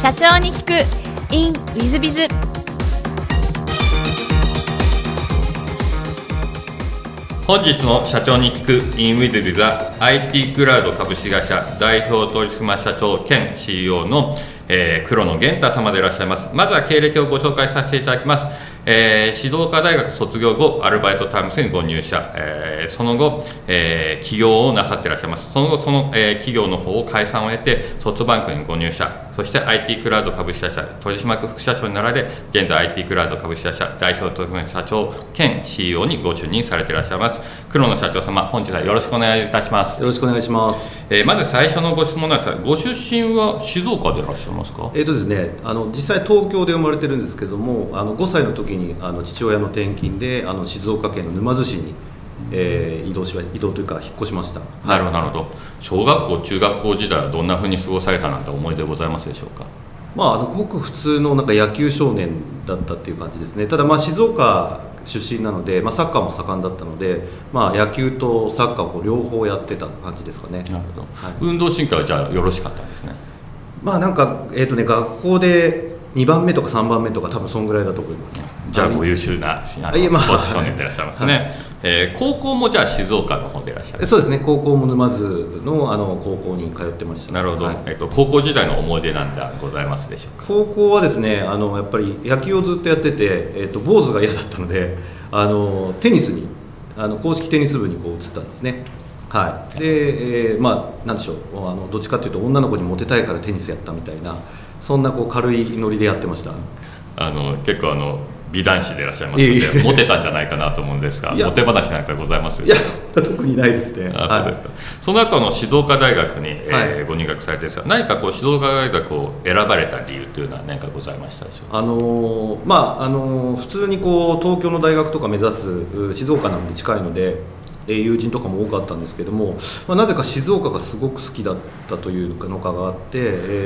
社長に聞く。In ウィズビズ本日の社長に聞く。In ウィズビズは IT クラウド株式会社代表取締役社長兼 CEO の、えー、黒野源太様でいらっしゃいます。まずは経歴をご紹介させていただきます。えー、静岡大学卒業後、アルバイトタイムスにご入社、えー、その後、えー、起業をなさっていらっしゃいます。その後、その、えー、企業の方を解散を得て、ソフトバンクにご入社、そして IT クラウド株式会社取締役副社長になられ、現在 IT クラウド株式会社代表取締役社長兼 CEO にご就任されていらっしゃいます。黒野社長様、本日はよろしくお願いいたします。よろしくお願いします。えー、まず最初のご質問なんですが、ご出身は静岡でいらっしゃいますか？えっ、ー、とですね、あの実際東京で生まれてるんですけども、あの5歳の時にあの父親の転勤であの静岡県の沼津市に、えー、移動し移動というか引っ越しました。なるほどなるほど。小学校中学校時代はどんなふうに過ごされたなんて思い出ございますでしょうか？まあ、あのごく普通のなんか野球少年だったっていう感じですね。ただまあ静岡出身なので、まあ、サッカーも盛んだったので、まあ、野球とサッカーを両方やってた感じですかね。なるほど、はい、運動神経はじゃあよろしかったんですね。まあなんか、えーとね、学校で2番目とか3番目とか多分そんぐらいだと思います。じゃあご優秀なスポーツ少年でいらっしゃいますね、はい、えー、高校もじゃあ静岡の方でいらっしゃる？そうですね。高校も沼津のあの高校に通ってました。なるほど、はい、えーと、高校時代の思い出なんてございますでしょうか？高校はですねあのやっぱり野球をずっとやってて、えーと、坊主が嫌だったのであのテニスにあの公式テニス部にこう移ったんですね。はい。で、えー、まあなんでしょう。あのどっちかというと女の子にモテたいからテニスやったみたいなそんなこう軽いノリでやってました。あの結構あの美男子でいらっしゃいますので、モテたんじゃないかなと思うんですが、モテ話なんかございますいや、特にないですね。あそうですか、はい、その後の静岡大学に、えー、ご入学されてるんですが、何かこう静岡大学を選ばれた理由というのは何かございましたでしょうか？あのー、まああのー、普通にこう東京の大学とか目指す静岡なので近いので。友人とかも多かったんですけども、まあ、なぜか静岡がすごく好きだったというのかがあって、え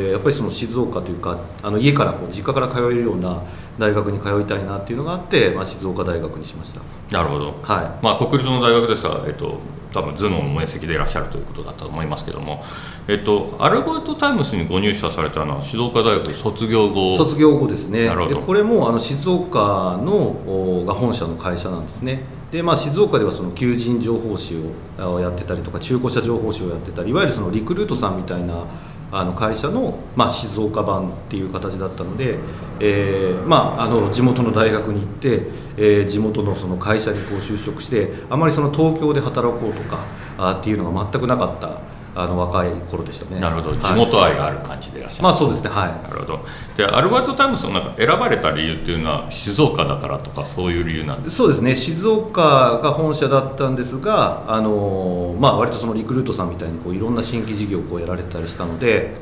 ー、やっぱりその静岡というかあの家からこう実家から通えるような大学に通いたいなっていうのがあって、まあ、静岡大学にしました。なるほど、はい。まあ、国立の大学ですが、えっと、多分頭脳の面積でいらっしゃるということだったと思いますけども、えっと、アルバイトタイムスにご入社されたのは静岡大学卒業後。卒業後ですね。でこれもあの静岡のが本社の会社なんですねで、まあ、静岡ではその求人情報誌をやってたりとか中古車情報誌をやってたりいわゆるそのリクルートさんみたいなあの会社の、まあ、静岡版っていう形だったので、えーまあ、あの地元の大学に行って、えー、地元のその会社にこう就職してあまりその東京で働こうとかあっていうのが全くなかったあの若い頃でしたね。なるほど。地元愛がある感じでいらっしゃる、まあそうですね。はい。なるほど。でアルバイトタイムズのなんか選ばれた理由っていうのは静岡だからとかそういう理由なんですそうですね。静岡が本社だったんですがあのまあ割とそのリクルートさんみたいにこういろんな新規事業をこうやられたりしたので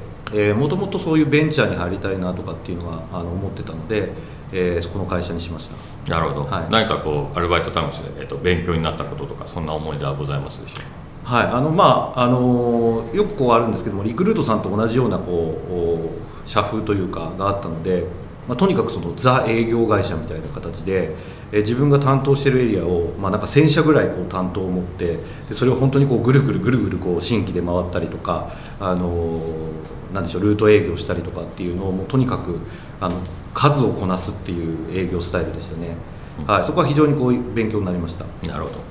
もともとそういうベンチャーに入りたいなとかっていうのはあの思ってたので、えー、そこの会社にしました。なるほど、はい、何かこうアルバイトタイムズで、えーと、勉強になったこととかそんな思い出はございますでしょうか？はいあのまああのよくこうあるんですけどもリクルートさんと同じようなこう社風というかがあったので、まあ、とにかくそのザ営業会社みたいな形で、え自分が担当しているエリアを、まあ、なんか1000社ぐらいこう担当を持ってでそれを本当にこうぐるぐるぐるぐるこう新規で回ったりとかあのなんでしょうルート営業したりとかっていうのをもうとにかくあの数をこなすっていう営業スタイルでしたね、はい、そこは非常にこう勉強になりました。なるほど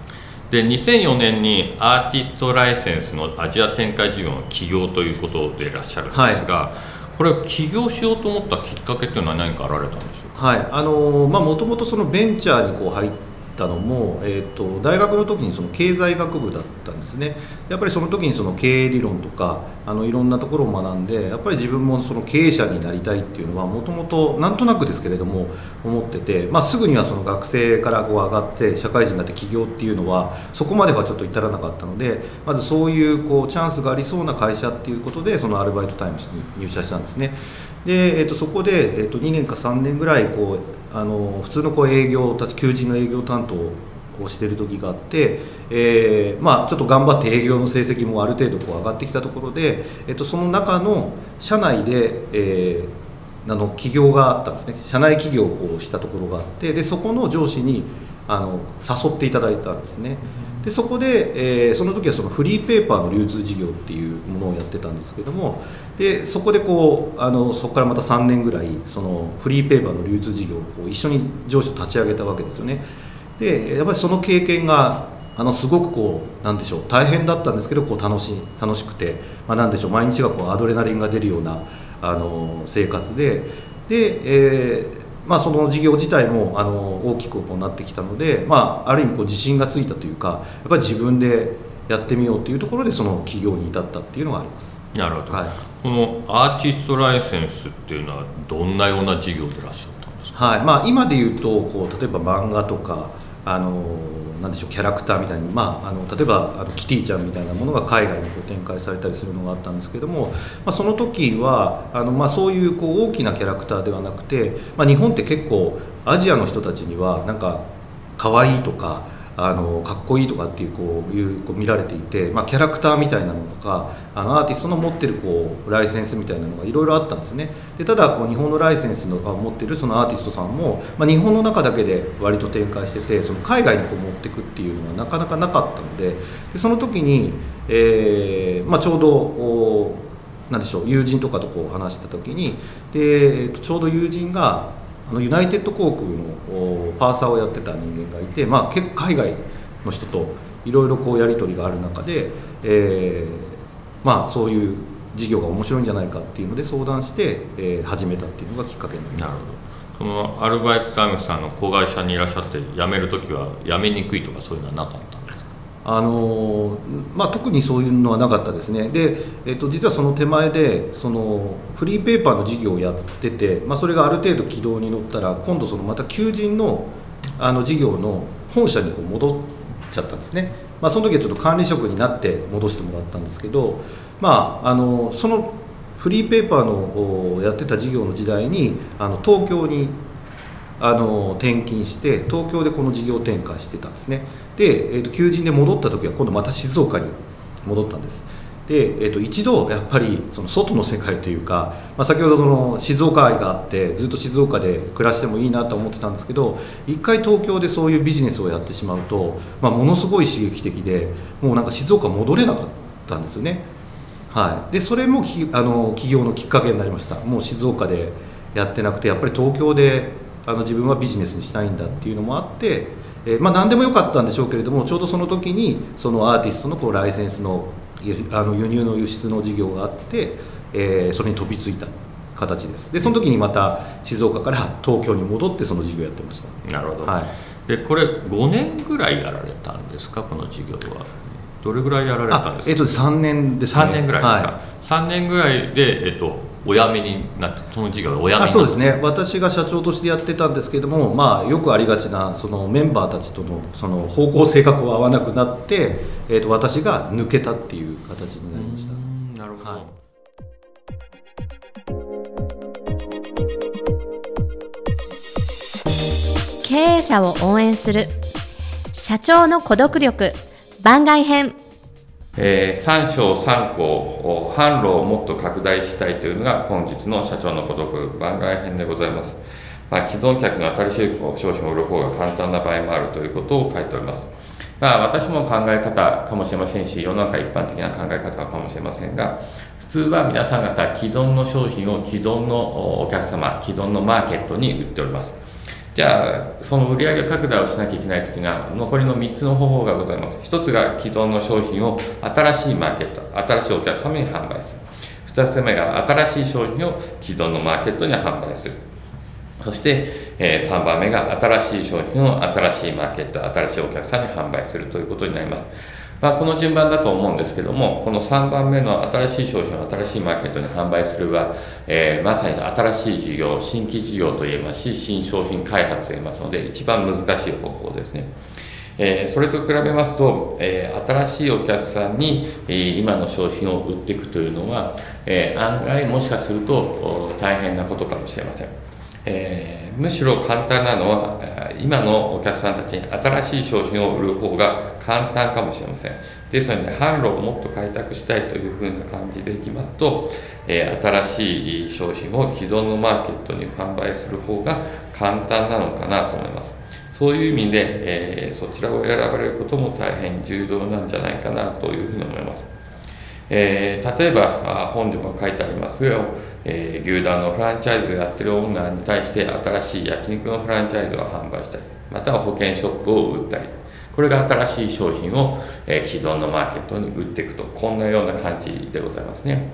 で2004年にアーティストライセンスのアジア展開事業の起業ということでいらっしゃるんですが、はい、これ起業しようと思ったきっかけというのは何かあられたんでしょうか？はい。あのまあもともとそのベンチャーにこう入ったのも、えーと、大学の時にその経済学部だったんですねやっぱりその時にその経営理論とかあのいろんなところを学んでやっぱり自分もその経営者になりたいっていうのはもともとなんとなくですけれども思ってて、まあ、すぐにはその学生からこう上がって社会人になって起業っていうのはそこまではちょっと至らなかったのでまずそういうこうチャンスがありそうな会社っていうことでそのアルバイトタイムズに入社したんですね。で、えー、とそこで、えー、と2年か3年ぐらいこうあの普通のこう営業たち求人の営業担当をしてる時があって、えー、まあ、ちょっと頑張って営業の成績もある程度こう上がってきたところで、えー、とその中の社内で、えー、あの企業があったんですね社内企業をこうしたところがあってでそこの上司にあの誘っていただいたんですね。ででそこで、えー、その時はそのフリーペーパーの流通事業っていうものをやってたんですけどもでそこでこうあのそこからまた3年ぐらいそのフリーペーパーの流通事業をこう一緒に上司と立ち上げたわけですよね。でやっぱりその経験があのすごくこうなんでしょう大変だったんですけどこう楽し楽しくて、まあ、なんでしょう毎日がこうアドレナリンが出るようなあの生活でで、えーまあ、その事業自体もあの大きくこうなってきたので、まあ、ある意味こう自信がついたというかやっぱり自分でやってみようというところでその起業に至ったっていうのがあります。なるほど、はい、このアーティストライセンスっていうのはどんなような事業でいらっしゃったんですか、はい。まあ、今で言うとこう例えば漫画とかあのなんでしょうキャラクターみたいに、まあ、あの例えばあのキティちゃんみたいなものが海外にこう展開されたりするのがあったんですけども、まあ、その時はあの、まあ、そういうこう大きなキャラクターではなくて、まあ、日本って結構アジアの人たちにはなんか可愛いとかあのかっこいいとかっていうこういうこう見られていて、まあ、キャラクターみたいなのとかあのアーティストの持ってるこうライセンスみたいなのがいろいろあったんですね。でただこう日本のライセンスの持ってるそのアーティストさんも、まあ、日本の中だけで割と展開しててその海外にこう持ってくっていうのはなかなかなかったのででその時に、えーまあ、ちょうどなんでしょう友人とかとこう話した時にでちょうど友人があのユナイテッド航空のパーサーをやってた人間がいて、まあ、結構海外の人といろいろこうやり取りがある中で、えー、まあ、そういう事業が面白いんじゃないかっていうので相談して、えー、始めたっていうのがきっかけになります。そのアルバイトタイムさんの子会社にいらっしゃって辞める時は辞めにくいとかそういうのはなかった？あのまあ、特にそういうのはなかったですね。で、えっと、実はその手前でそのフリーペーパーの事業をやってて、まあ、それがある程度軌道に乗ったら今度そのまた求人のあの事業の本社にこう戻っちゃったんですね、まあ、その時はちょっと管理職になって戻してもらったんですけど、まあ、あのそのフリーペーパーのやってた事業の時代にあの東京にあの転勤して東京でこの事業展開してたんですね。で、えーと、求人で戻った時は今度また静岡に戻ったんです。で、えーと、一度やっぱりその外の世界というか、まあ、先ほどその静岡愛があってずっと静岡で暮らしてもいいなと思ってたんですけど一回東京でそういうビジネスをやってしまうと、まあ、ものすごい刺激的でもうなんか静岡戻れなかったんですよね。はい、でそれもきあの起業のきっかけになりました。もう静岡でやってなくてやっぱり東京であの自分はビジネスにしたいんだっていうのもあって、えー、まあ、何でもよかったんでしょうけれどもちょうどその時にそのアーティストのこうライセンスのあの輸入の輸出の事業があって、えー、それに飛びついた形です。でその時にまた静岡から東京に戻ってその事業やってました。なるほど、はい、でこれ5年ぐらいやられたんですか？この事業は。どれぐらいやられたんですか？えっと3年ですね。3年ぐらいですか、はい、3年ぐらいで、えっと、お辞めになってその事業お辞めにそうですね。私が社長としてやってたんですけれども、まあ、よくありがちなそのメンバーたちとのその方向性がこう合わなくなって、えー、と私が抜けたっていう形になりました。なるほど、はい。経営者を応援する。社長の孤独力。番外編えー、3章3項販路をもっと拡大したいというのが本日の社長の孤独番外編でございます、まあ、既存客の新しい商品を売る方が簡単な場合もあるということを書いております。まあ、私も考え方かもしれません。し世の中一般的な考え方かもしれませんが普通は皆さん方既存の商品を既存のお客様既存のマーケットに売っております。じゃあその売上拡大をしなきゃいけない時には残りの3つの方法がございます。1つが既存の商品を新しいマーケット新しいお客様に販売する。2つ目が新しい商品を既存のマーケットに販売する。そして、え、3番目が新しい商品を新しいマーケット新しいお客さんに販売するということになります。まあ、この順番だと思うんですけどもこの3番目の新しい商品を新しいマーケットに販売するは、えー、まさに新しい事業新規事業と言えますし新商品開発と言えますので一番難しい方法ですね。えー、それと比べますと、えー、新しいお客さんに、えー、今の商品を売っていくというのは、え案外もしかすると大変なことかもしれません。えー、むしろ簡単なのは今のお客さんたちに新しい商品を売る方が簡単かもしれませんですので販路をもっと開拓したいというふうな感じでいきますと、えー、新しい商品を既存のマーケットに販売する方が簡単なのかなと思いますそういう意味で、えー、そちらを選ばれることも大変重要なんじゃないかなというふうに思います。えー、例えば本でも書いてありますが、えー、牛丼のフランチャイズをやってるオーナーに対して新しい焼肉のフランチャイズを販売したりまたは保険ショップを売ったりこれが新しい商品を、えー、既存のマーケットに売っていくとこんなような感じでございますね。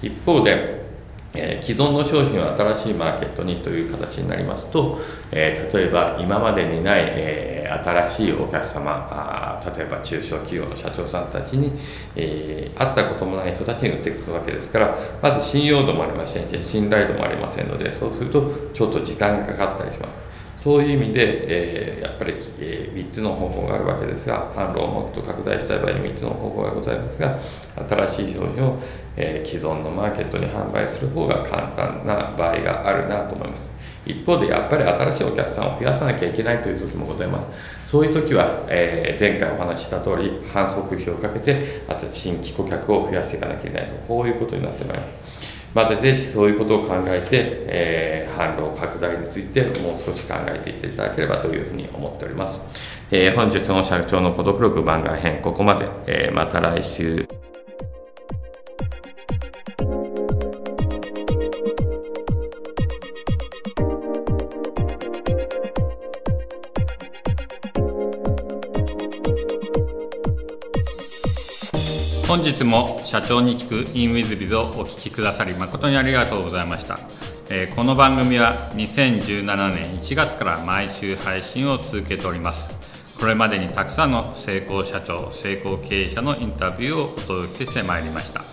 一方でえー、既存の商品を新しいマーケットにという形になりますと、えー、例えば今までにない、えー、新しいお客様あ例えば中小企業の社長さんたちに、え会ったこともない人たちに売っていくわけですからまず信用度もありませんし信頼度もありませんのでそうするとちょっと時間がかかったりしますそういう意味で、えー、やっぱり、えー、3つの方法があるわけですが、販路をもっと拡大したい場合に3つの方法がございますが、新しい商品を、えー、既存のマーケットに販売する方が簡単な場合があるなと思います。一方でやっぱり新しいお客さんを増やさなきゃいけないという時もございます。そういう時は、えー、前回お話しした通り、反則費をかけて、あと新規顧客を増やしていかなきゃいけないと、こういうことになってまいります。またぜひそういうことを考えて、えー、販路拡大についてもう少し考えていっていただければというふうに思っております。えー、本日の社長の孤独力番外編、ここまで、え、また来週。本日も社長に聞く in with biz をお聞きくださり誠にありがとうございました、えー、この番組は2017年1月から毎週配信を続けております。これまでにたくさんの成功社長成功経営者のインタビューをお届けしてまいりました。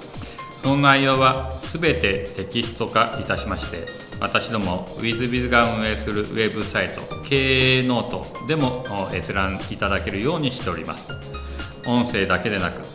その内容は全てテキスト化いたしまして私ども WizBiz が運営するウェブサイト経営ノートでも閲覧いただけるようにしております。音声だけでなく